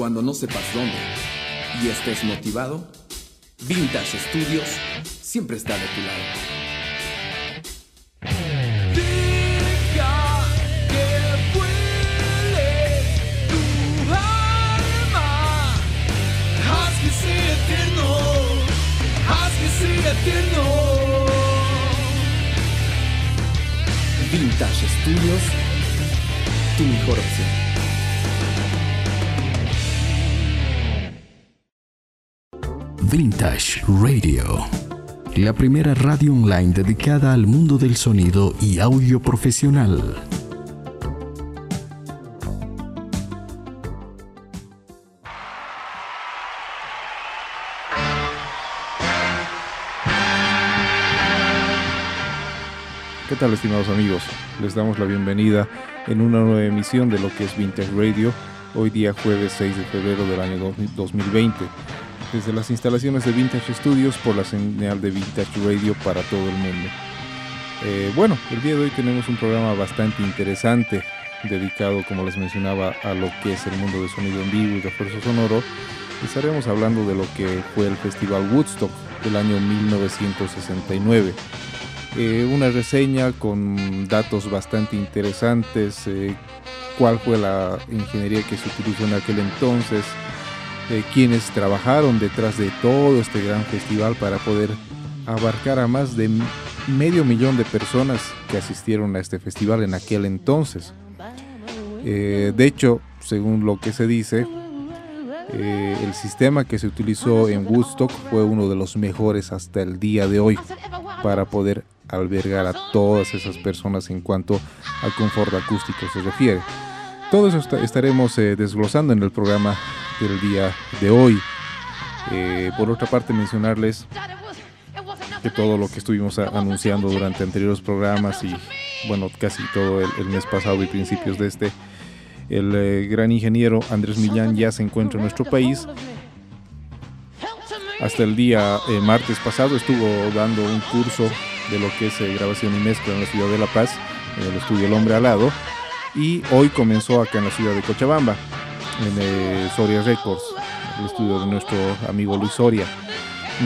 cuando no sepas dónde y estés motivado, Vintage Studios siempre está de tu lado. Eterno. Vintage Studios, tu mejor opción. Vintage Radio, la primera radio online dedicada al mundo del sonido y audio profesional. ¿Qué tal estimados amigos? Les damos la bienvenida en una nueva emisión de lo que es Vintage Radio, hoy día jueves 6 de febrero del año 2020, desde las instalaciones de Vintage Studios por la señal de Vintage Radio para todo el mundo. Eh, bueno, el día de hoy tenemos un programa bastante interesante dedicado, como les mencionaba, a lo que es el mundo de sonido en vivo y refuerzo sonoro. Estaremos hablando de lo que fue el Festival Woodstock del año 1969. Eh, una reseña con datos bastante interesantes, eh, cuál fue la ingeniería que se utilizó en aquel entonces, quienes trabajaron detrás de todo este gran festival para poder abarcar a más de medio millón de personas que asistieron a este festival en aquel entonces. Eh, de hecho, según lo que se dice, eh, el sistema que se utilizó en Woodstock fue uno de los mejores hasta el día de hoy para poder albergar a todas esas personas en cuanto al confort acústico se refiere. Todo eso esta- estaremos eh, desglosando en el programa del día de hoy. Eh, por otra parte, mencionarles que todo lo que estuvimos anunciando durante anteriores programas y bueno, casi todo el, mes pasado y principios de este, el eh, gran ingeniero Andrés Millán ya se encuentra en nuestro país. Hasta el día eh, martes pasado estuvo dando un curso de lo que es grabación y mezcla en la ciudad de La Paz, en el estudio El Hombre Alado, y hoy comenzó acá en la ciudad de Cochabamba, en eh, Soria Records, el estudio de nuestro amigo Luis Soria,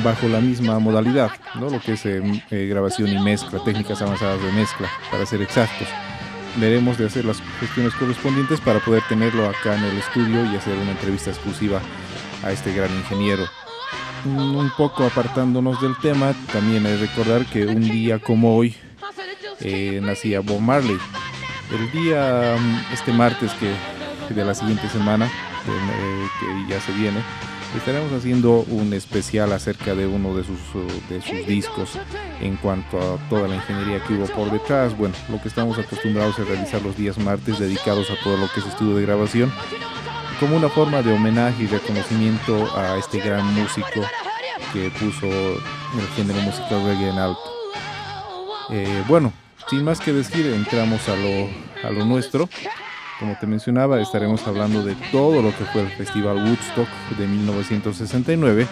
bajo la misma modalidad, ¿no? lo que es eh, eh, grabación y mezcla, técnicas avanzadas de mezcla, para ser exactos. Veremos de hacer las gestiones correspondientes para poder tenerlo acá en el estudio y hacer una entrevista exclusiva a este gran ingeniero. Mm, Un poco apartándonos del tema, también hay que recordar que un día como hoy eh, nacía Bob Marley. El día, mm, este martes que de la siguiente semana, que, eh, que ya se viene, estaremos haciendo un especial acerca de uno de sus, uh, de sus discos en cuanto a toda la ingeniería que hubo por detrás. Bueno, lo que estamos acostumbrados a realizar los días martes dedicados a todo lo que es estudio de grabación, como una forma de homenaje y reconocimiento a este gran músico que puso el género musical reggae en alto. Eh, bueno, sin más que decir, entramos a lo, a lo nuestro. Como te mencionaba, estaremos hablando de todo lo que fue el Festival Woodstock de 1969,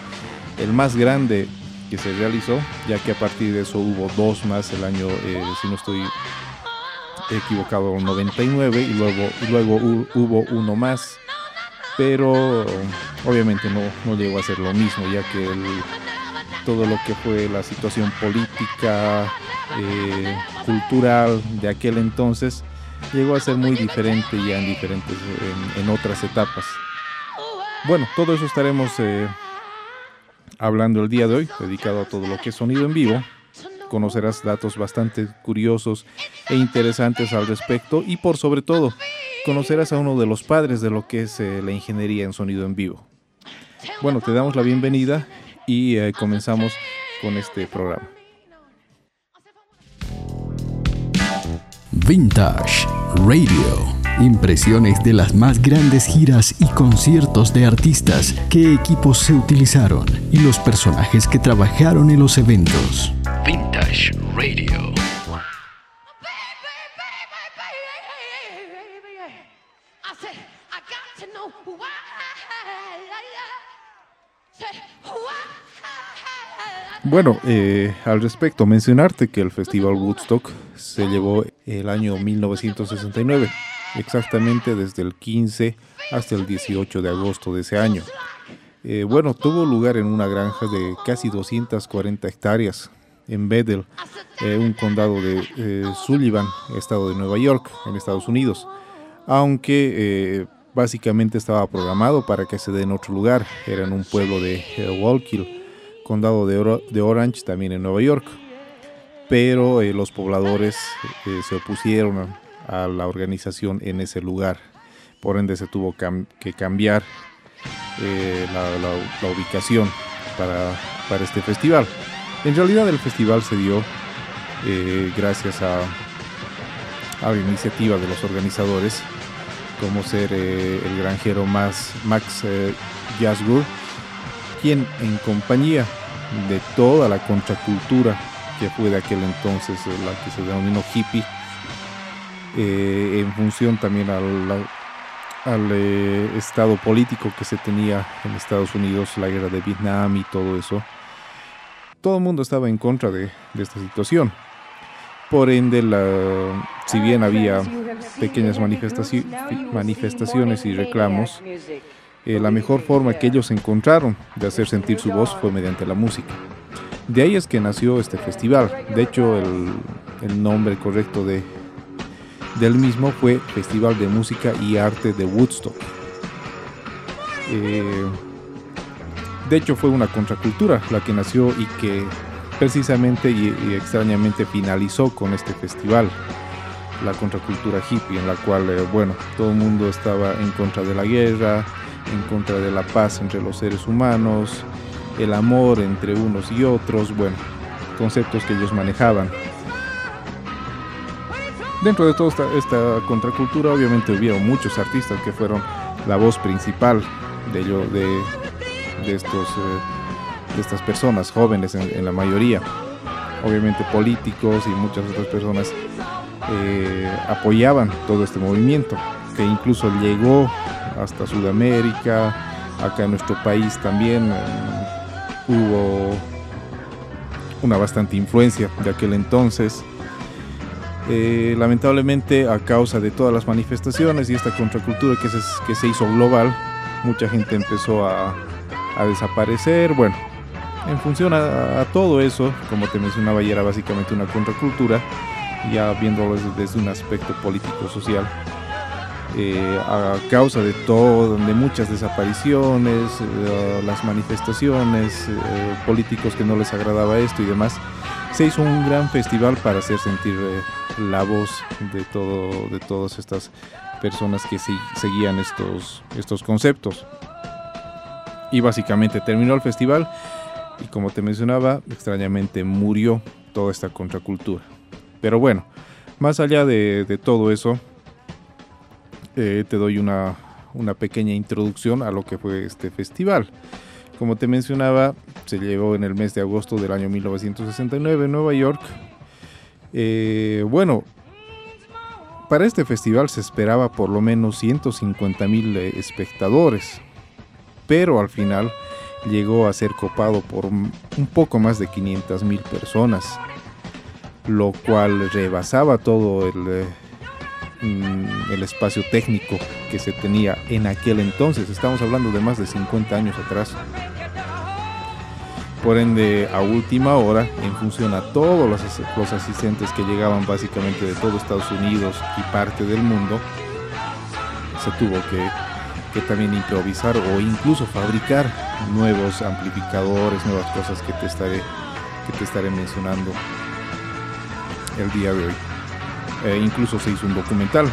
el más grande que se realizó, ya que a partir de eso hubo dos más el año, eh, si no estoy equivocado, 99 y luego, luego hu- hubo uno más, pero obviamente no, no llegó a ser lo mismo, ya que el- todo lo que fue la situación política, eh, cultural de aquel entonces, llegó a ser muy diferente ya en diferentes, en, en otras etapas. Bueno, todo eso estaremos eh, hablando el día de hoy, dedicado a todo lo que es sonido en vivo. Conocerás datos bastante curiosos e interesantes al respecto y por sobre todo, conocerás a uno de los padres de lo que es eh, la ingeniería en sonido en vivo. Bueno, te damos la bienvenida y eh, comenzamos con este programa. Vintage Radio. Impresiones de las más grandes giras y conciertos de artistas, qué equipos se utilizaron y los personajes que trabajaron en los eventos. Vintage Radio. Bueno, eh, al respecto, mencionarte que el Festival Woodstock se llevó el año 1969. exactamente desde el 15 hasta el 18 de agosto de ese año. Eh, bueno, tuvo lugar en una granja de casi 240 hectáreas en Bethel, eh, un condado de eh, Sullivan, estado de Nueva York, en Estados Unidos. Aunque básicamente estaba programado para que se dé en otro lugar, era en un pueblo de Wallkill, condado de, Orange, también en Nueva York. Pero los pobladores se opusieron a la organización en ese lugar. Por ende se tuvo que cambiar eh, la, ubicación para, este festival. En realidad el festival se dio eh, gracias a, a, la iniciativa de los organizadores, como ser eh, el granjero más, Max Jasgur, quien en compañía de toda la contracultura que fue de aquel entonces la que se denominó hippie, en función también al eh, estado político que se tenía en Estados Unidos, la guerra de Vietnam y todo eso, todo el mundo estaba en contra de, esta situación. Por ende, si bien había pequeñas manifestaciones y reclamos, eh, la mejor forma que ellos encontraron de hacer sentir su voz fue mediante la música. De ahí es que nació este festival. De hecho, el nombre correcto de, del mismo fue Festival de Música y Arte de Woodstock. Eh, de hecho fue una contracultura la que nació y que precisamente y, extrañamente finalizó con este festival, la contracultura hippie, en la cual, eh, bueno, todo el mundo estaba en contra de la guerra, en contra de la paz entre los seres humanos, el amor entre unos y otros, bueno, conceptos que ellos manejaban. Dentro de toda esta, contracultura, obviamente hubieron muchos artistas que fueron la voz principal de, ello, de, estos, eh, de estas personas jóvenes en, la mayoría. Obviamente políticos y muchas otras personas eh, apoyaban todo este movimiento, que incluso llegó hasta Sudamérica, acá en nuestro país también eh, hubo una bastante influencia de aquel entonces. Eh, lamentablemente a causa de todas las manifestaciones y esta contracultura que se, que se hizo global, mucha gente empezó a, desaparecer. Bueno, en función a, todo eso, como te mencionaba, ya era básicamente una contracultura, ya viéndolo desde, un aspecto político-social. Eh, a causa de todo, de muchas desapariciones, eh, las manifestaciones, políticos que no les agradaba esto y demás, se hizo un gran festival para hacer sentir la voz de, todo, de todas estas personas que seguían estos, estos conceptos. Y básicamente terminó el festival y como te mencionaba, extrañamente murió toda esta contracultura. Pero bueno, más allá de, todo eso, eh, te doy una, una pequeña introducción a lo que fue este festival. Como te mencionaba, se llevó en el mes de agosto del año 1969 en Nueva York eh, bueno, para este festival se esperaba por lo menos 150 mil eh, espectadores, pero al final llegó a ser copado por un poco más de 500 mil personas, lo cual rebasaba todo el, mm, el espacio técnico que se tenía en aquel entonces. Estamos hablando de más de 50 años atrás. Por ende, a última hora, en función a todos los, asistentes que llegaban básicamente de todo Estados Unidos y parte del mundo, se tuvo que, también improvisar o incluso fabricar nuevos amplificadores, nuevas cosas que te estaré, que te estaré mencionando el día de hoy. E incluso se hizo un documental.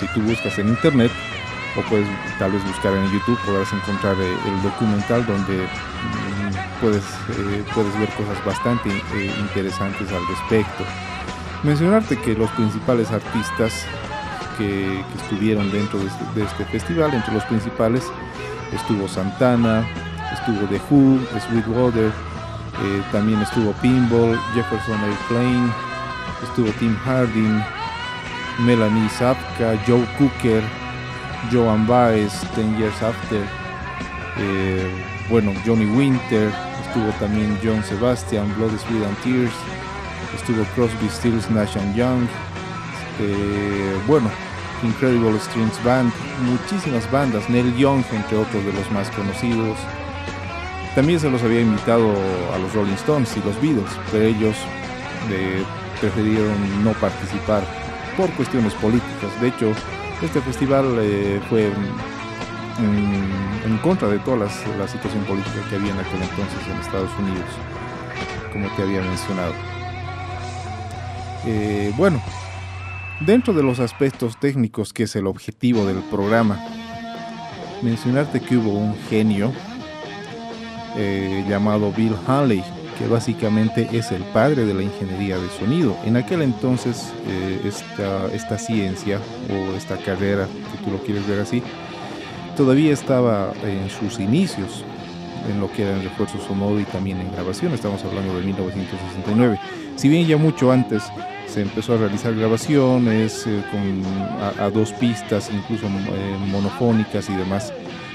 Si tú buscas en internet, o puedes tal vez buscar en YouTube, podrás encontrar eh, el documental donde puedes, eh, puedes ver cosas bastante eh, interesantes al respecto. Mencionarte que los principales artistas que, estuvieron dentro este, de este, festival, entre los principales estuvo Santana, estuvo The Who, Sweetwater, eh, también estuvo Pinball, Jefferson Airplane, estuvo Tim Harding, Melanie Zapka, Joe Cooker, Joan Baez, Ten Years After, bueno, Johnny Winter, estuvo también John Sebastian, Blood, Sweat and Tears, estuvo Crosby, Stills, Nash and Young, eh, bueno, Incredible Strings Band, muchísimas bandas, Neil Young entre otros de los más conocidos. También se los había invitado a los Rolling Stones y los Beatles, pero ellos eh, prefirieron no participar por cuestiones políticas. De hecho, este festival eh, fue en, contra de toda las- la situación política que había en aquel entonces en Estados Unidos, como te había mencionado. Eh, bueno, dentro de los aspectos técnicos que es el objetivo del programa, mencionarte que hubo un genio eh, llamado Bill Haley, que básicamente es el padre de la ingeniería de sonido. En aquel entonces eh, esta, esta ciencia o esta carrera, si tú lo quieres ver así, todavía estaba en sus inicios en lo que era en refuerzo sonoro y también en grabación, estamos hablando de 1969. Si bien ya mucho antes se empezó a realizar grabaciones eh, con, a, a dos pistas, incluso eh, monofónicas y demás,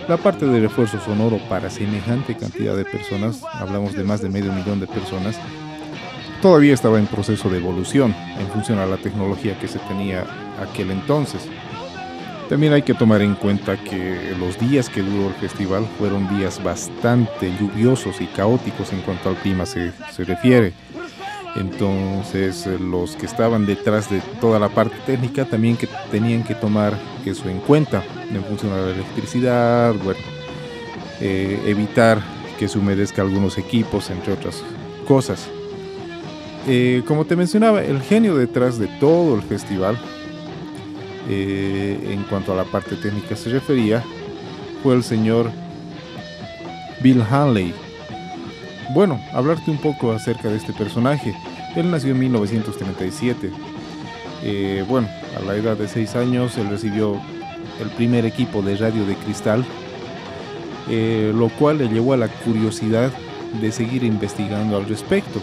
la parte de refuerzo sonoro para semejante cantidad de personas, hablamos de más de medio millón de personas, todavía estaba en proceso de evolución en función a la tecnología que se tenía aquel entonces. También hay que tomar en cuenta que los días que duró el festival fueron días bastante lluviosos y caóticos en cuanto al clima se, se refiere. Entonces eh, los que estaban detrás de toda la parte técnica también que tenían que tomar eso en cuenta en función a la electricidad, bueno, eh, evitar que se humedezca algunos equipos, entre otras cosas. Eh, como te mencionaba, el genio detrás de todo el festival, en cuanto a la parte técnica se refería, fue el señor Bill Hanley. Bueno, hablarte un poco acerca de este personaje. Él nació en 1937. Eh, bueno, a la edad de 6 años él recibió el primer equipo de radio de cristal, eh, lo cual le llevó a la curiosidad de seguir investigando al respecto,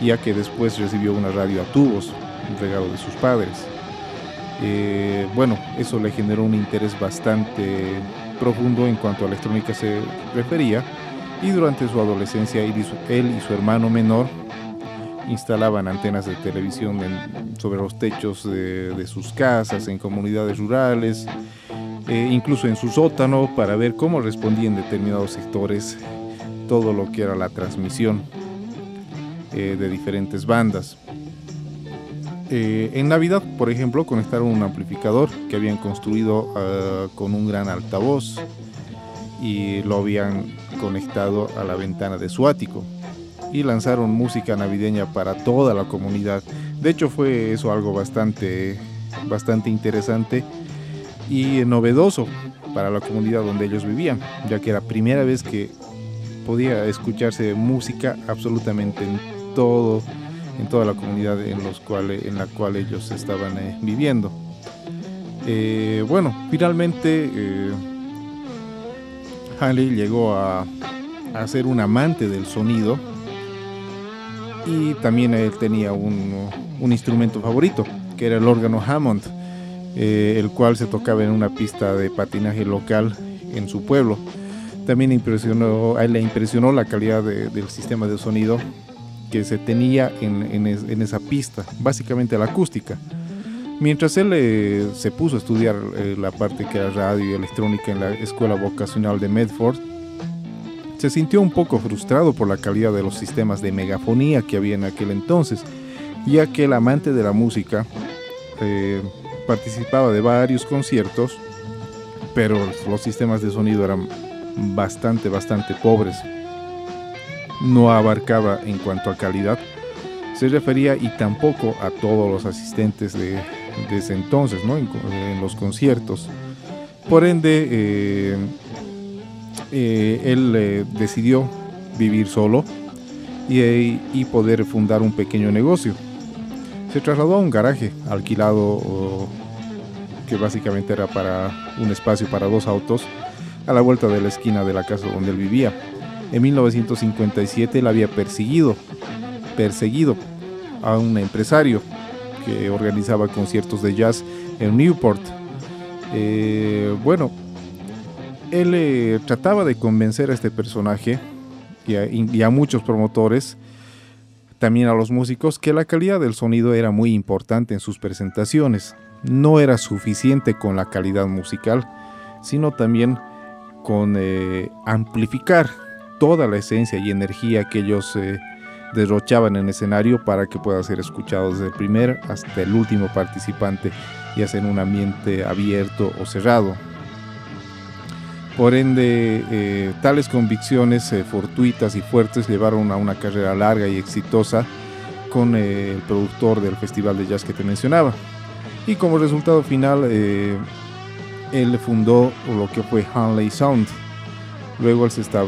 ya que después recibió una radio a tubos, un regalo de sus padres. Eh, bueno, eso le generó un interés bastante profundo en cuanto a electrónica se refería y durante su adolescencia él y su, hermano menor instalaban antenas de televisión en- sobre los techos de, sus casas, en comunidades rurales, eh, incluso en su sótano, para ver cómo respondía determinados sectores todo lo que era la transmisión eh, de diferentes bandas. Eh, en Navidad, por ejemplo, conectaron un amplificador que habían construido ah, con un gran altavoz y lo habían conectado a la ventana de su ático y lanzaron música navideña para toda la comunidad. De hecho fue eso algo bastante, bastante interesante y novedoso para la comunidad donde ellos vivían, ya que era la primera vez que podía escucharse música absolutamente en todo, en toda la comunidad en, los cuales, en la cual ellos estaban eh, viviendo. Eh, bueno, finalmente eh, Hanley llegó a, a ser un amante del sonido y también él tenía un, un instrumento favorito, que era el órgano Hammond, eh, el cual se tocaba en una pista de patinaje local en su pueblo. También impresionó, a le impresionó la calidad de- del sistema de sonido que se tenía en, en esa pista, básicamente la acústica. Mientras él eh, se puso a estudiar eh, la parte que era radio y electrónica en la Escuela Vocacional de Medford, se sintió un poco frustrado por la calidad de los sistemas de megafonía que había en aquel entonces, ya que el amante de la música eh, participaba de varios conciertos, pero los sistemas de sonido eran bastante, bastante pobres. No abarcaba en cuanto a calidad, se refería y tampoco a todos los asistentes de, de ese entonces, ¿no? en, en los conciertos. Por ende, eh, eh, él eh, decidió vivir solo y, poder fundar un pequeño negocio. Se trasladó a un garaje alquilado o- que básicamente era para un espacio para dos autos a la vuelta de la esquina de la casa donde él vivía. En 1957 él había perseguido, perseguido a un empresario que organizaba conciertos de jazz en Newport. Eh, bueno, él eh, trataba de convencer a este personaje y a, muchos promotores, también a los músicos, que la calidad del sonido era muy importante en sus presentaciones, no era suficiente con la calidad musical, sino también con eh, amplificar toda la esencia y energía que ellos derrochaban en escenario para que pueda ser escuchado desde el primer hasta el último participante, ya sea un ambiente abierto o cerrado. Por ende, eh, tales convicciones eh, fortuitas y fuertes llevaron a una carrera larga y exitosa con eh, el productor del festival de jazz que te mencionaba. Y como resultado final, él fundó lo que fue Hanley Sound. Luego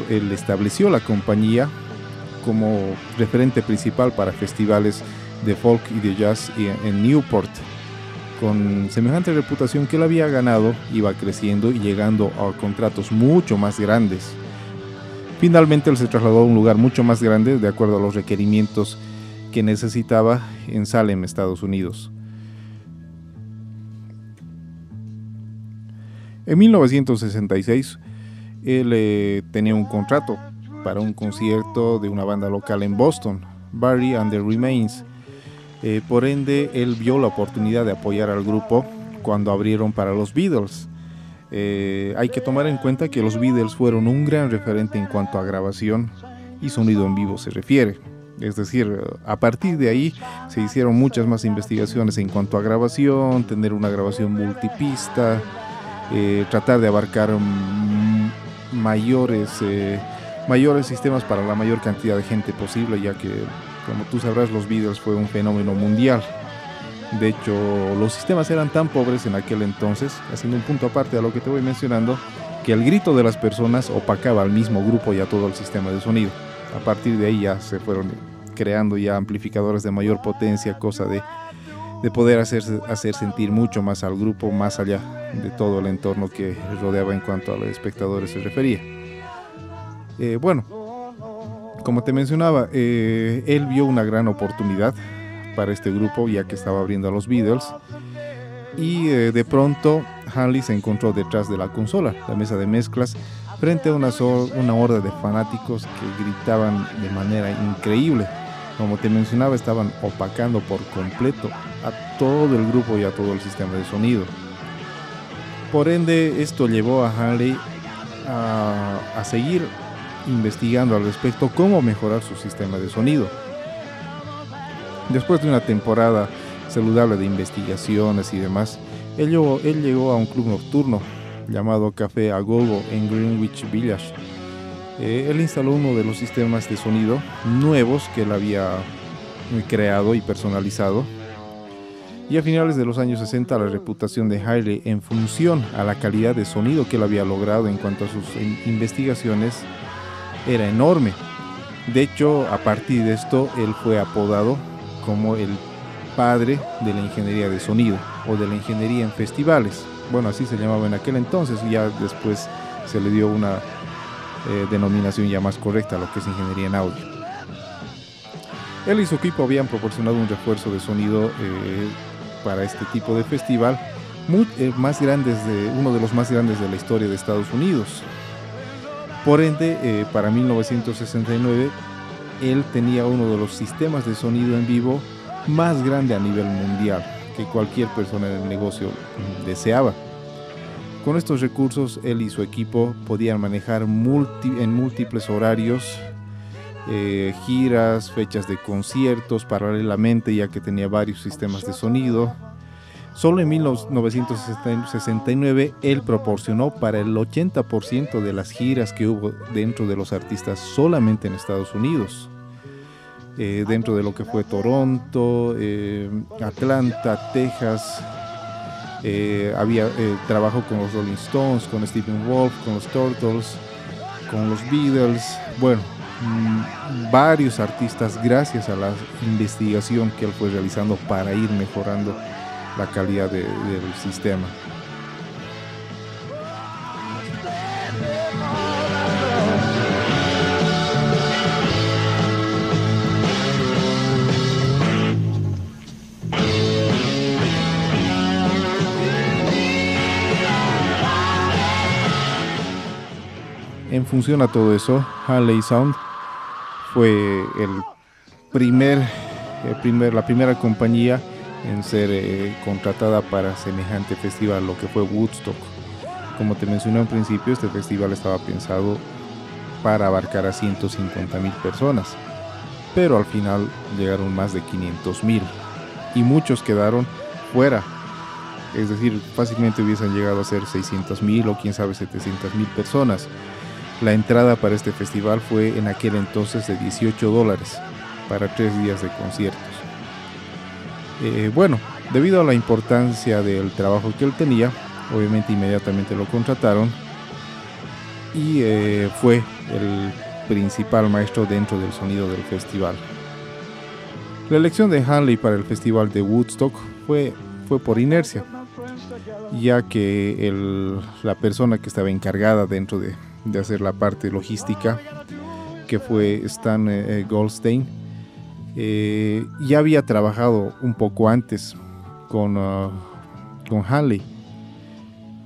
él, estableció la compañía como referente principal para festivales de folk y de jazz en Newport con semejante reputación que él había ganado, iba creciendo y llegando a contratos mucho más grandes. Finalmente él se trasladó a un lugar mucho más grande de acuerdo a los requerimientos que necesitaba en Salem, Estados Unidos. En 1966 él eh, tenía un contrato para un concierto de una banda local en Boston, Barry and the Remains, eh, por ende, él vio la oportunidad de apoyar al grupo cuando abrieron para los Beatles. Eh, hay que tomar en cuenta que los Beatles fueron un gran referente en cuanto a grabación y sonido en vivo se refiere. Es decir, a partir de ahí se hicieron muchas más investigaciones en cuanto a grabación, tener una grabación multipista, eh, tratar de abarcar mayores, mayores sistemas para la mayor cantidad de gente posible, ya que como tú sabrás, los Beatles fue un fenómeno mundial. De hecho, los sistemas eran tan pobres en aquel entonces, haciendo un punto aparte a lo que te voy mencionando, que el grito de las personas opacaba al mismo grupo y a todo el sistema de sonido. A partir de ahí ya se fueron creando ya amplificadores de mayor potencia, cosa de, de poder hacer, hacer sentir mucho más al grupo, más allá de todo el entorno que rodeaba en cuanto a los espectadores se refería. Eh, bueno, como te mencionaba, eh, él vio una gran oportunidad para este grupo ya que estaba abriendo a los Beatles y eh, de pronto Hanley se encontró detrás de la consola, la mesa de mezclas, frente a una, una horda de fanáticos que gritaban de manera increíble. Como te mencionaba, estaban opacando por completo a todo el grupo y a todo el sistema de sonido. Por ende, esto llevó a Hanley a, a seguir investigando al respecto cómo mejorar su sistema de sonido. Después de una temporada saludable de investigaciones y demás, él llegó, a un club nocturno llamado Café Agogo en Greenwich Village. Eh, él instaló uno de los sistemas de sonido nuevos que él había creado y personalizado. Y a finales de los años 60 la reputación de Hailey en función a la calidad de sonido que él había logrado en cuanto a sus investigaciones era enorme. De hecho, a partir de esto, él fue apodado como el padre de la ingeniería de sonido o de la ingeniería en festivales. Bueno, así se llamaba en aquel entonces y ya después se le dio una eh, denominación ya más correcta a lo que es ingeniería en audio. Él y su equipo habían proporcionado un refuerzo de sonido eh, para este tipo de festival, eh, más grandes de, uno de los más grandes de la historia de Estados Unidos. Por ende, eh, para 1969, él tenía uno de los sistemas de sonido en vivo más grande a nivel mundial que cualquier persona en el negocio deseaba. Con estos recursos, él y su equipo podían manejar en múltiples horarios eh, giras, fechas de conciertos paralelamente, ya que tenía varios sistemas de sonido Solo en 1969 él proporcionó para el 80% de las giras que hubo dentro de los artistas solamente en Estados Unidos. Eh, dentro de lo que fue Toronto, eh, Atlanta, Texas, eh, había trabajo con los Rolling Stones, con Stephen Wolf, con los Turtles, con los Beatles, bueno, mm, varios artistas gracias a la investigación que él fue realizando para ir mejorando la calidad del sistema. En función a todo eso, Halley Sound fue el primer, el primer, la primera compañía en ser eh, contratada para semejante festival, lo que fue Woodstock. Como te mencioné al principio, este festival estaba pensado para abarcar a 150 mil personas, pero al final llegaron más de 500 mil y muchos quedaron fuera. Es decir, fácilmente hubiesen llegado a ser 600 mil o quién sabe 700 mil personas. La entrada para este festival fue en aquel entonces de 18 dólares para tres días de conciertos. Eh, bueno, debido a la importancia del trabajo que él tenía, obviamente inmediatamente lo contrataron y eh, fue el principal maestro dentro del sonido del festival. La elección de Hanley para el festival de Woodstock fue, fue por inercia, ya que el, la persona que estaba encargada dentro de, de, hacer la parte logística, que fue Stan eh, Goldstein, eh, ya había trabajado un poco antes con, uh, con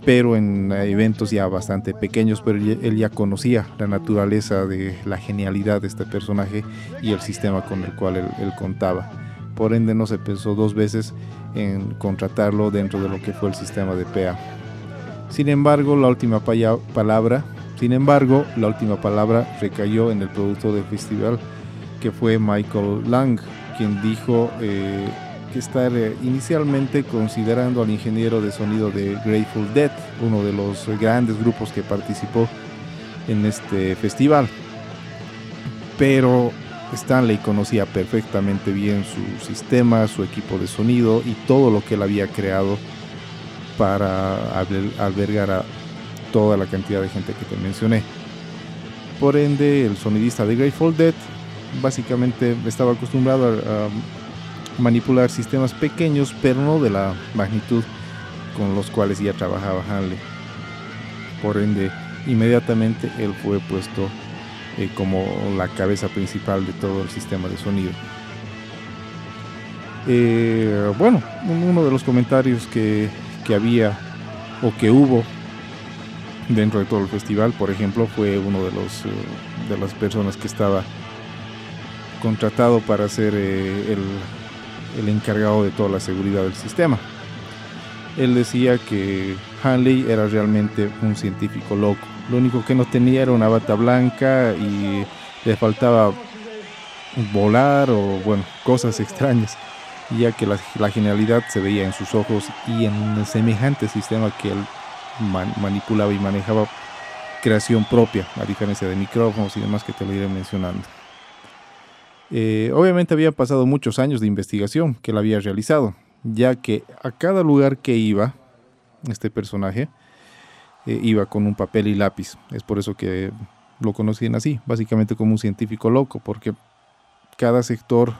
pero en eventos ya bastante pequeños, pero él ya conocía la naturaleza de la genialidad de este personaje y el sistema con el cual él, contaba. Por ende no se pensó dos veces en contratarlo dentro de lo que fue el sistema de PA. Sin embargo, la última palabra, sin embargo, la última palabra recayó en el productor del festival, que fue Michael Lang, quien dijo eh, que estar eh, inicialmente considerando al ingeniero de sonido de Grateful Dead, uno de los grandes grupos que participó en este festival. Pero Stanley conocía perfectamente bien su sistema, su equipo de sonido y todo lo que él había creado para albergar a toda la cantidad de gente que te mencioné. Por ende, el sonidista de Grateful Dead básicamente estaba acostumbrado a, manipular sistemas pequeños, pero no de la magnitud con los cuales ya trabajaba Hanley. Por ende, inmediatamente él fue puesto eh, como la cabeza principal de todo el sistema de sonido. Eh, bueno, uno de los comentarios que, que había o que hubo dentro de todo el festival, por ejemplo, fue uno de los eh, de las personas que estaba contratado para hacer el el encargado de toda la seguridad del sistema. Él decía que Hanley era realmente un científico loco. Lo único que no tenía era una bata blanca y le faltaba volar o bueno, cosas extrañas, ya que la, genialidad se veía en sus ojos y en el semejante sistema que él manipulaba y manejaba creación propia, a diferencia de micrófonos y demás que te lo iré mencionando. Eh, obviamente había pasado muchos años de investigación que él había realizado, ya que a cada lugar que iba, este personaje, eh, iba con un papel y lápiz. Es por eso que lo conocían así, básicamente como un científico loco, porque cada sector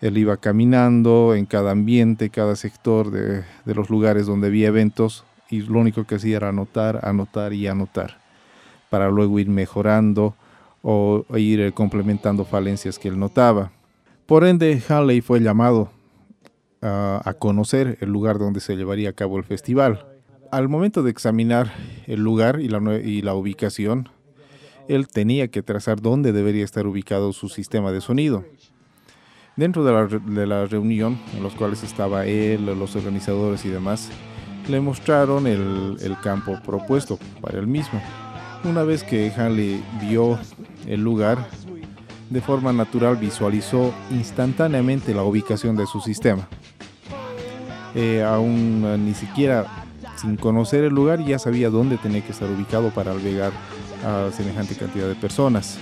él iba caminando en cada ambiente, cada sector de los lugares donde había eventos, y lo único que hacía era anotar, anotar y anotar, para luego ir mejorando o ir eh, complementando falencias que él notaba. Por ende, Hanley fue llamado a conocer el lugar donde se llevaría a cabo el festival. Al momento de examinar el lugar y la, y la ubicación, él tenía que trazar dónde debería estar ubicado su sistema de sonido. Dentro de la, de la, reunión, en los cuales estaba él, los organizadores y demás, le mostraron el, el campo propuesto para él mismo. Una vez que Hanley vio el lugar, de forma natural visualizó instantáneamente la ubicación de su sistema. Eh, aún eh, ni siquiera sin conocer el lugar ya sabía dónde tenía que estar ubicado para albergar a semejante cantidad de personas.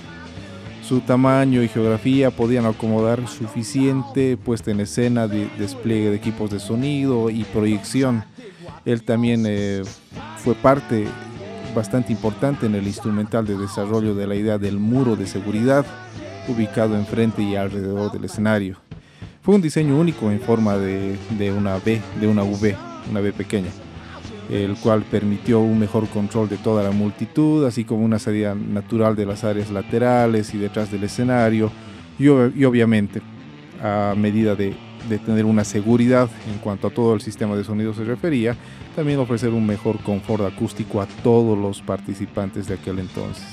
Su tamaño y geografía podían acomodar suficiente puesta en escena de despliegue de equipos de sonido y proyección. Él también eh, fue parte bastante importante en el instrumental de desarrollo de la idea del muro de seguridad ubicado enfrente y alrededor del escenario. Fue un diseño único en forma de, de una B, de una V, una V pequeña, el cual permitió un mejor control de toda la multitud, así como una salida natural de las áreas laterales y detrás del escenario, y, y obviamente a medida de de tener una seguridad en cuanto a todo el sistema de sonido se refería, también ofrecer un mejor confort acústico a todos los participantes de aquel entonces.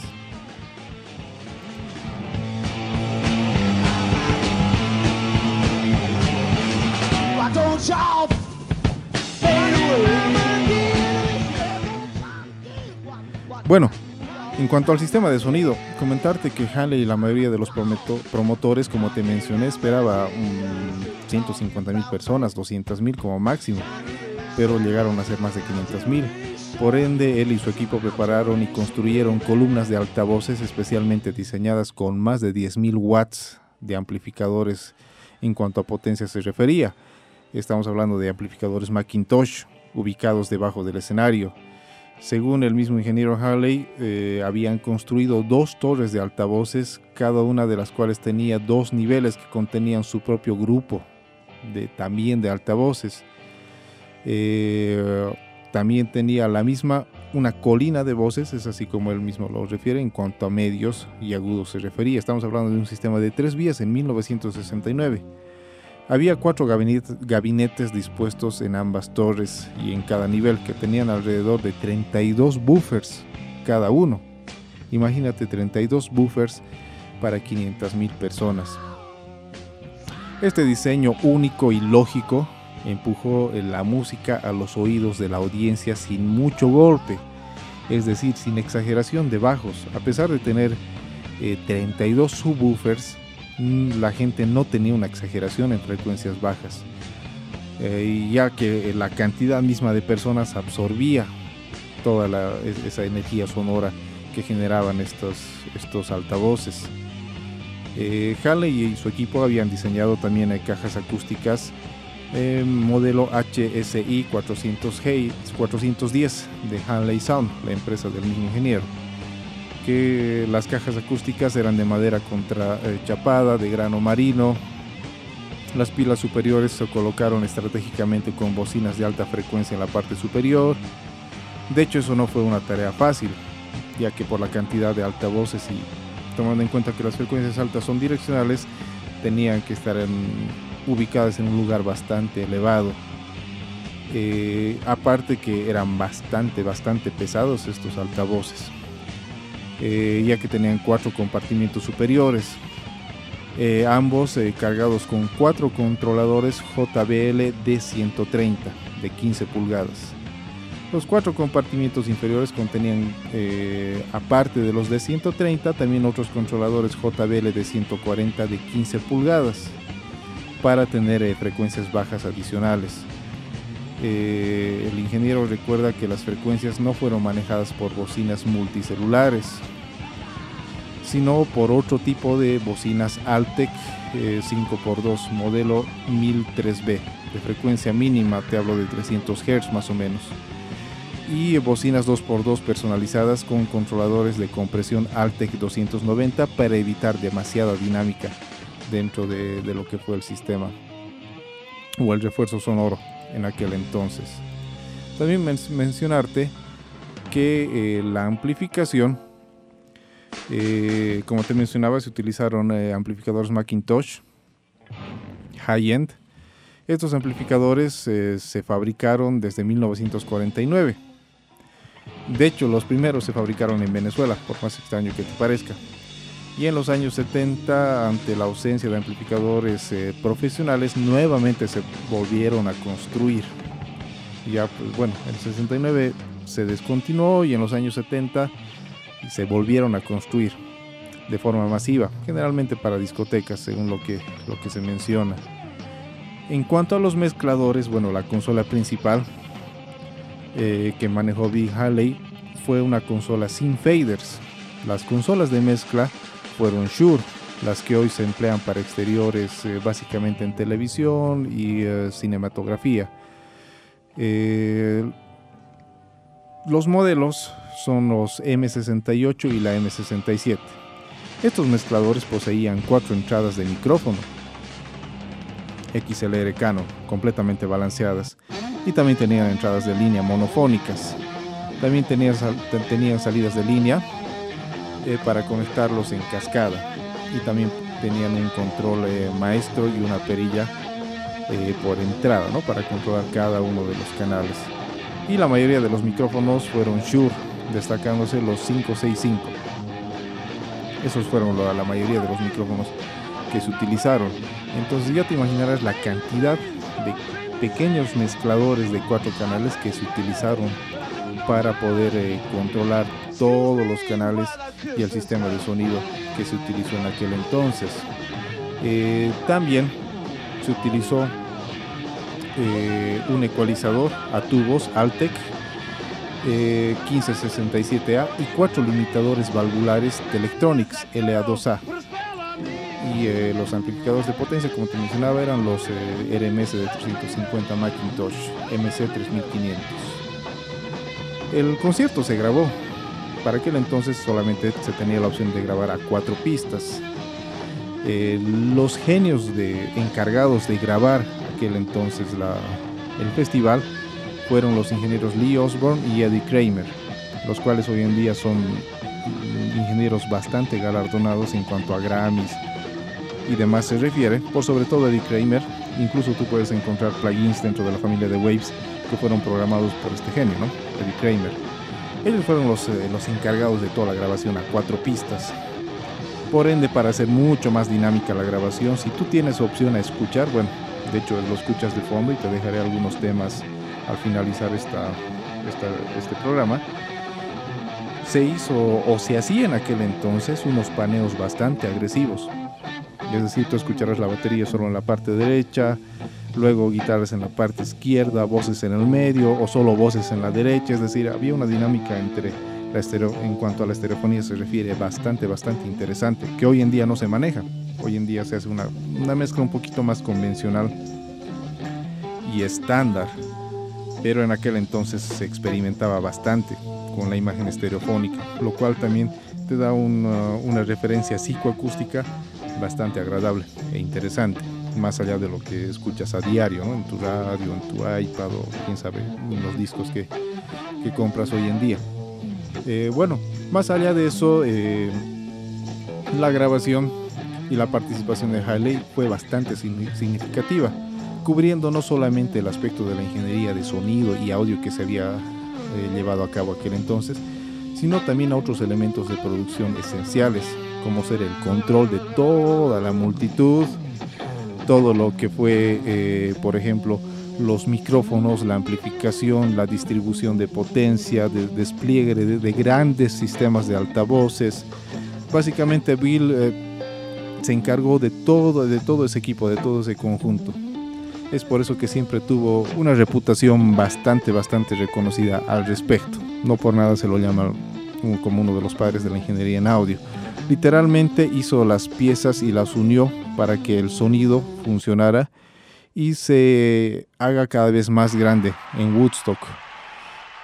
Bueno, en cuanto al sistema de sonido, comentarte que Hanley y la mayoría de los promotores, como te mencioné, esperaba un 150 mil personas, 200 mil como máximo, pero llegaron a ser más de 500 mil. Por ende, él y su equipo prepararon y construyeron columnas de altavoces especialmente diseñadas con más de 10.000 watts de amplificadores en cuanto a potencia se refería. Estamos hablando de amplificadores Macintosh ubicados debajo del escenario. Según el mismo ingeniero Harley, eh, habían construido dos torres de altavoces, cada una de las cuales tenía dos niveles que contenían su propio grupo de, también de altavoces. Eh, también tenía la misma, una colina de voces, es así como él mismo lo refiere en cuanto a medios y agudos se refería. Estamos hablando de un sistema de tres vías en 1969. Había cuatro gabinet- gabinetes dispuestos en ambas torres y en cada nivel que tenían alrededor de 32 buffers cada uno. Imagínate 32 buffers para 500.000 personas. Este diseño único y lógico empujó la música a los oídos de la audiencia sin mucho golpe, es decir, sin exageración de bajos. A pesar de tener eh, 32 subwoofers, mm, la gente no tenía una exageración en frecuencias bajas, eh, ya que la cantidad misma de personas absorbía toda esa energía sonora que generaban estos, altavoces. Eh, Halley y su equipo habían diseñado también eh, cajas acústicas eh, modelo HSI 400 Hey- 410 de Hanley Sound, la empresa del mismo ingeniero. Que las cajas acústicas eran de madera contra eh, chapada, de grano marino. Las pilas superiores se colocaron estratégicamente con bocinas de alta frecuencia en la parte superior. De hecho, eso no fue una tarea fácil, ya que por la cantidad de altavoces y tomando en cuenta que las frecuencias altas son direccionales, tenían que estar ubicadas en un lugar bastante elevado. Eh, aparte que eran bastante, bastante pesados estos altavoces, eh, ya que tenían cuatro compartimientos superiores, eh, ambos eh, cargados con cuatro controladores JBL D130 de 15 pulgadas. Los cuatro compartimientos inferiores contenían, aparte de los de 130, también otros controladores JBL de 140 de 15 pulgadas para tener frecuencias bajas adicionales. Eh, el ingeniero recuerda que las frecuencias no fueron manejadas por bocinas multicelulares, sino por otro tipo de bocinas Altec eh, 5x2 modelo 1003B de frecuencia mínima, te hablo de 300 Hz más o menos y bocinas 2x2 personalizadas con controladores de compresión Altec 290 para evitar demasiada dinámica dentro de, de lo que fue el sistema o el refuerzo sonoro en aquel entonces. También men- mencionarte que eh, la amplificación, eh, como te mencionaba, se utilizaron eh, amplificadores Macintosh high-end. Estos amplificadores se fabricaron desde 1949. De hecho, los primeros se fabricaron en Venezuela, por más extraño que te parezca. Y en los años 70, ante la ausencia de amplificadores eh, profesionales, nuevamente se volvieron a construir. Ya, pues bueno, en el 69 se descontinuó y en los años 70 se volvieron a construir de forma masiva, generalmente para discotecas, según lo que, lo que se menciona. En cuanto a los mezcladores, bueno, la consola principal eh, que manejó Big Haley fue una consola sin faders. Las consolas de mezcla fueron Shure, las que hoy se emplean para exteriores eh, básicamente en televisión y eh, cinematografía. Eh, los modelos son los M68 y la M67. Estos mezcladores poseían cuatro entradas de micrófono XLR Canon completamente balanceadas y también tenían entradas de línea monofónicas. También tenían, tenían salidas de línea eh, para conectarlos en cascada y también tenían un control eh, maestro y una perilla eh, por entrada ¿no? para controlar cada uno de los canales. Y la mayoría de los micrófonos fueron Shure, destacándose los 565. Esos fueron la, la mayoría de los micrófonos que se utilizaron. Entonces ya te imaginarás la cantidad de pequeños mezcladores de cuatro canales que se utilizaron para poder eh, controlar todos los canales y el sistema de sonido que se utilizó en aquel entonces. Eh, también se utilizó eh, un ecualizador a tubos Altec 1567A y cuatro limitadores valvulares Telectronics LA2A. Y eh, los amplificadores de potencia, como te mencionaba, eran los eh, RMS de 350 Macintosh MC3500. El concierto se grabó. Para aquel entonces solamente se tenía la opción de grabar a cuatro pistas. Eh, los genios de, encargados de grabar aquel entonces el festival fueron los ingenieros Lee Osborne y Eddie Kramer, los cuales hoy en día son ingenieros bastante galardonados en cuanto a Grammys y demás se refiere, por sobre todo Eddie Kramer, incluso tú puedes encontrar plugins dentro de la familia de Waves que fueron programados por este genio. Eddie Kramer. Ellos fueron los, eh, los encargados de toda la grabación a cuatro pistas. Por ende, para hacer mucho más dinámica la grabación, si tú tienes opción a escuchar, bueno, de hecho lo escuchas de fondo y te dejaré algunos temas al finalizar esta, esta- este programa, se hizo o se hacía en aquel entonces unos paneos bastante agresivos. Es decir, tú escucharás la batería solo en la parte derecha, luego guitarras en la parte izquierda, voces en el medio o solo voces en la derecha. Es decir, había una dinámica entre la estereo, en cuanto a la estereofonía se refiere bastante, bastante interesante, que hoy en día no se maneja. Hoy en día se hace una, una mezcla un poquito más convencional y estándar, pero en aquel entonces se experimentaba bastante con la imagen estereofónica, lo cual también te da una, una referencia psicoacústica bastante agradable e interesante, más allá de lo que escuchas a diario, ¿no? en tu radio, en tu iPad o quién sabe, en discos que, que compras hoy en día. Eh, bueno, más allá de eso, eh, la grabación y la participación de Haley fue bastante signi- significativa, cubriendo no solamente el aspecto de la ingeniería de sonido y audio que se había eh, llevado a cabo aquel entonces, sino también a otros elementos de producción esenciales, como ser el control de toda la multitud, todo lo que fue, eh, por ejemplo, los micrófonos, la amplificación, la distribución de potencia, de despliegue de, de grandes sistemas de altavoces. Básicamente Bill eh, se encargó de todo, de todo ese equipo, de todo ese conjunto. Es por eso que siempre tuvo una reputación bastante, bastante reconocida al respecto. No por nada se lo llama como uno de los padres de la ingeniería en audio. Literalmente hizo las piezas y las unió para que el sonido funcionara y se haga cada vez más grande en Woodstock.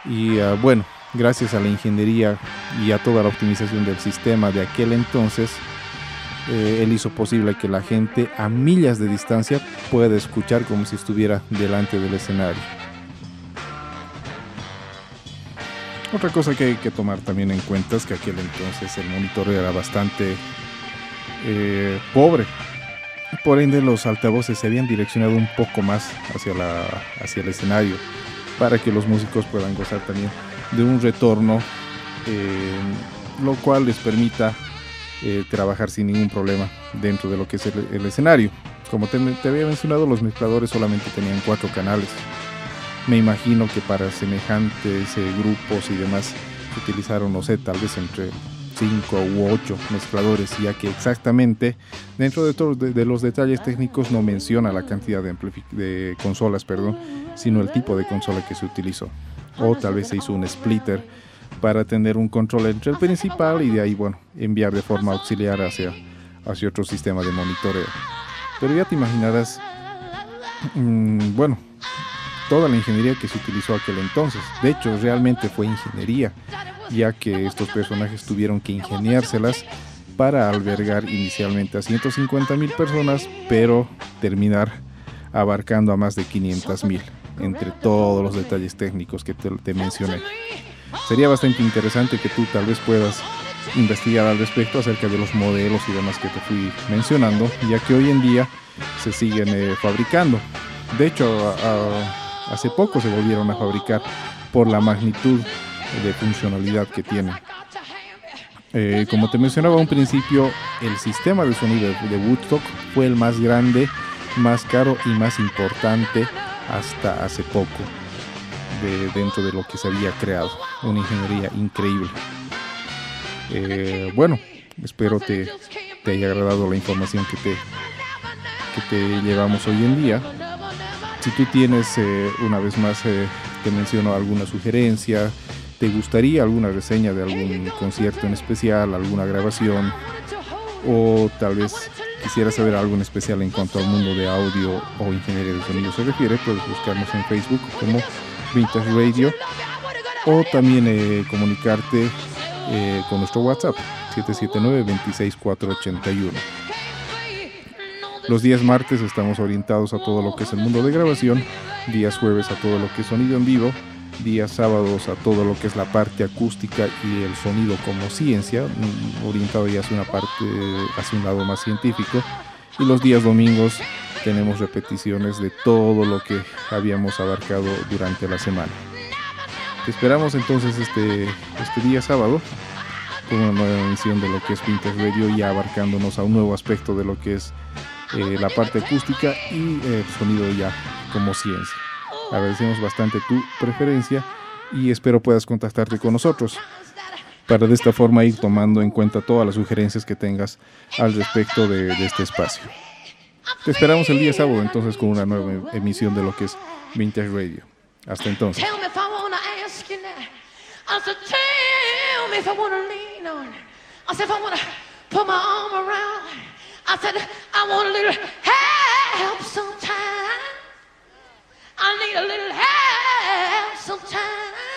Y ah, bueno, gracias a la ingeniería y a toda la optimización del sistema de aquel entonces, eh, él hizo posible que la gente a millas de distancia pueda escuchar como si estuviera delante del escenario. Otra cosa que hay que tomar también en cuenta es que aquel entonces el monitoreo era bastante eh, pobre. Por ende, los altavoces se habían direccionado un poco más hacia, la, hacia el escenario para que los músicos puedan gozar también de un retorno, eh, lo cual les permita eh, trabajar sin ningún problema dentro de lo que es el, el escenario. Como te, te había mencionado, los mezcladores solamente tenían cuatro canales. Me imagino que para semejantes eh, grupos y demás utilizaron, no sé, tal vez entre 5 u 8 mezcladores, ya que exactamente dentro de, todos de, de los detalles técnicos no menciona la cantidad de, de consolas, perdón, sino el tipo de consola que se utilizó. O tal vez se hizo un splitter para tener un control entre el principal y de ahí, bueno, enviar de forma auxiliar hacia, hacia otro sistema de monitoreo. Pero ya te imaginarás, mm, bueno, toda la ingeniería que se utilizó aquel entonces. De hecho, realmente fue ingeniería, ya que estos personajes tuvieron que ingeniárselas para albergar inicialmente a 150 mil personas, pero terminar abarcando a más de 500 mil, entre todos los detalles técnicos que te, te mencioné. Sería bastante interesante que tú tal vez puedas investigar al respecto acerca de los modelos y demás que te fui mencionando, ya que hoy en día se siguen eh, fabricando. De hecho, hace poco se volvieron a fabricar por la magnitud de funcionalidad que tienen. Eh, como te mencionaba un principio, el sistema de sonido de, de Woodstock fue el más grande, más caro y más importante hasta hace poco. de, dentro de lo que se había creado. Una ingeniería increíble. Eh, bueno, espero te, te haya agradado la información que te, que te llevamos hoy en día. Si tú tienes, eh, una vez más, eh, te menciono alguna sugerencia, te gustaría alguna reseña de algún concierto en especial, alguna grabación, o tal vez quisieras saber algo en especial en cuanto al mundo de audio o ingeniería de sonido se refiere, puedes buscarnos en Facebook como Vintage Radio o también eh, comunicarte con nuestro WhatsApp 779-26481. Los días martes estamos orientados a todo lo que es el mundo de grabación, días jueves a todo lo que es sonido en vivo, días sábados a todo lo que es la parte acústica y el sonido como ciencia, mm, orientado ya hacia una parte, hacia un lado más científico, y los días domingos tenemos repeticiones de todo lo que habíamos abarcado durante la semana. Te esperamos entonces este, este día sábado con una nueva emisión de lo que es Vintage Radio y abarcándonos a un nuevo aspecto de lo que es eh, la parte acústica y el sonido ya como ciencia. Agradecemos bastante tu preferencia y espero puedas contactarte con nosotros para de esta forma ir tomando en cuenta todas las sugerencias que tengas al respecto de, de este espacio. Te esperamos el día sábado entonces con una nueva emisión de lo que es Vintage Radio. Hasta entonces. I said, if I wanna lean on. I said, if I wanna put my arm around. I said, I want a little help sometimes. I need a little help sometimes.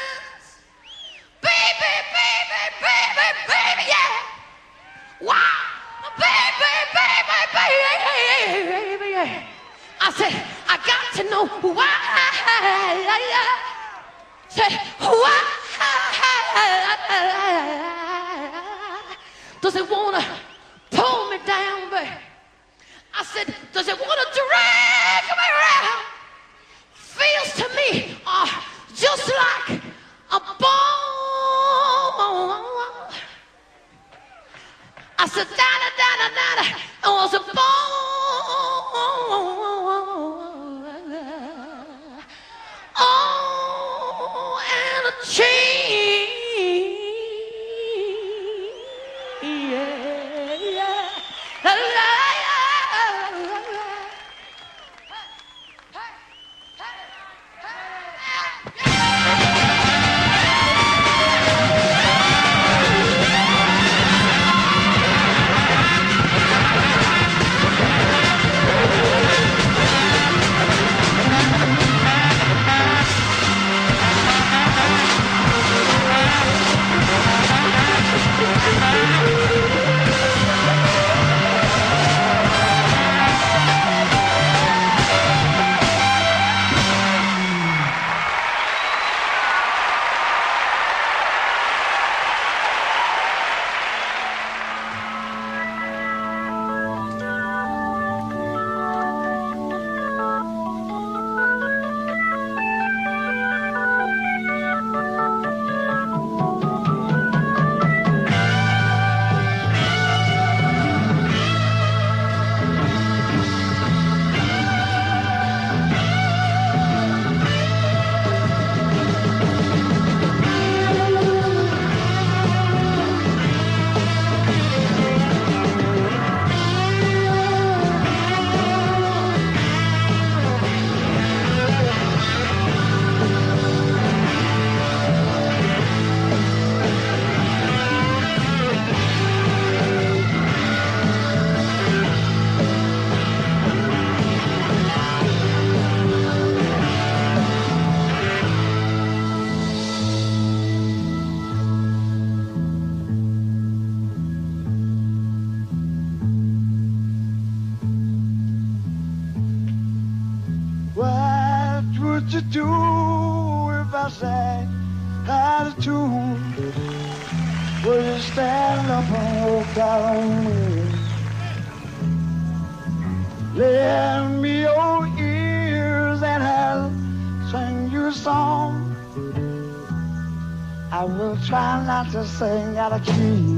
I will try not to sing out of key.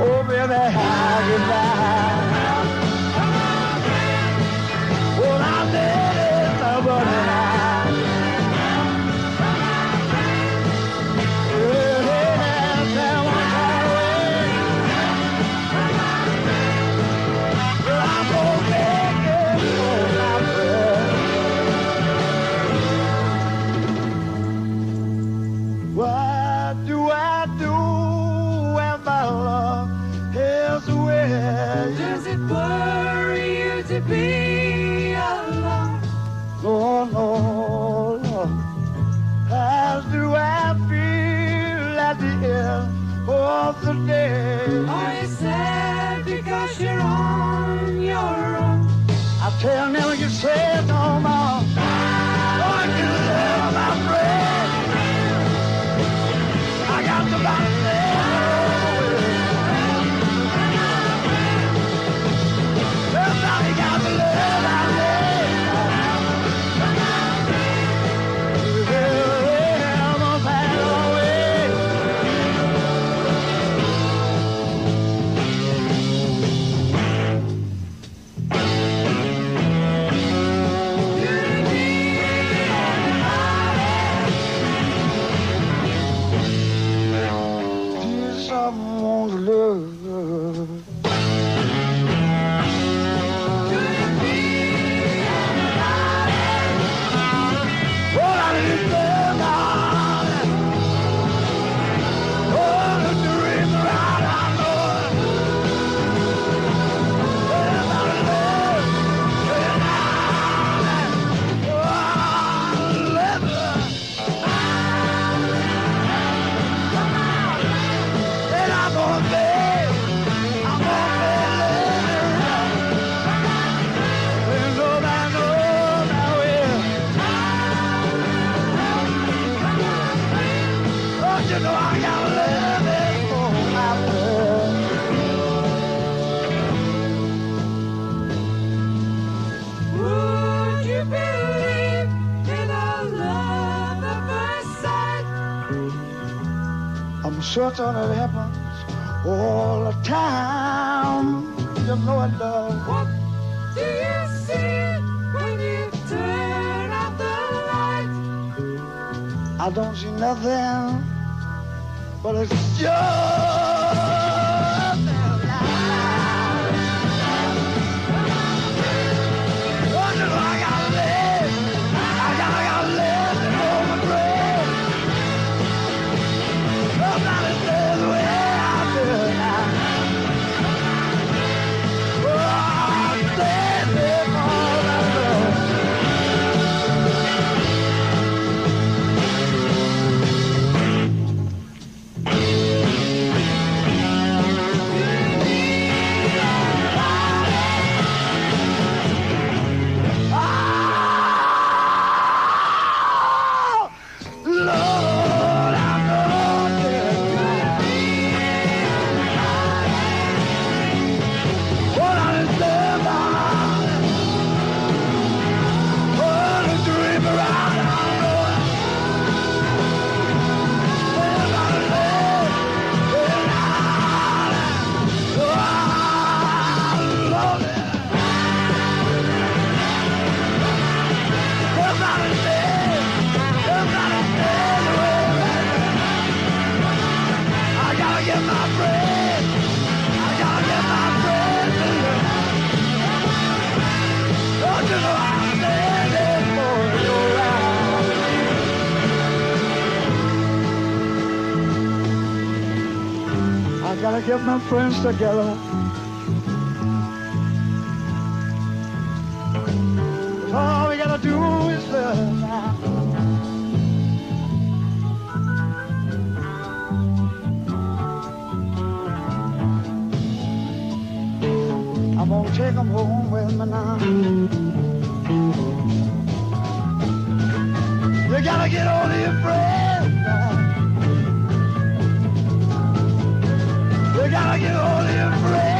Oh, baby, how you down? Well, I let it somebody not on a friends together. All we gotta do is love now. I'm gonna take them home with me now. You gotta get all your friends. Are you only afraid.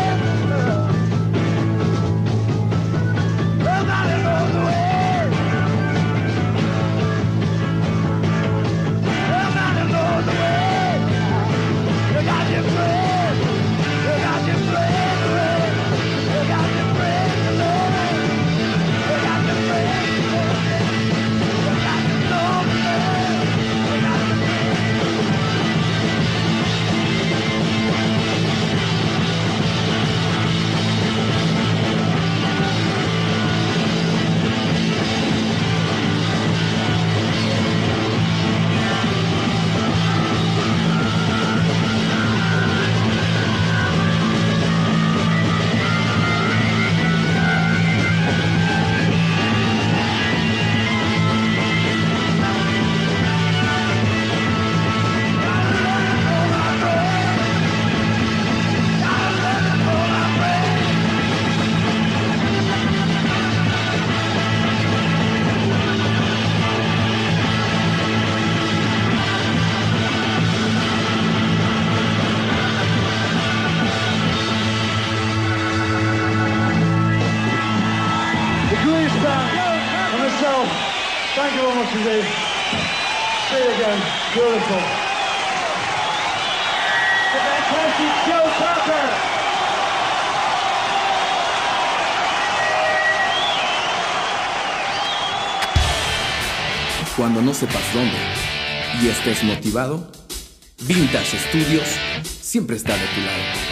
Sepas dónde y estés motivado, Vintage Studios siempre está de tu lado.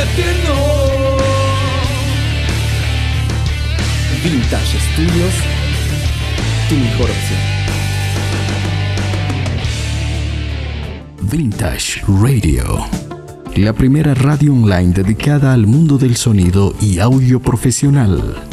Eterno. Vintage Studios, tu mejor opción. Vintage Radio. La primera radio online dedicada al mundo del sonido y audio profesional.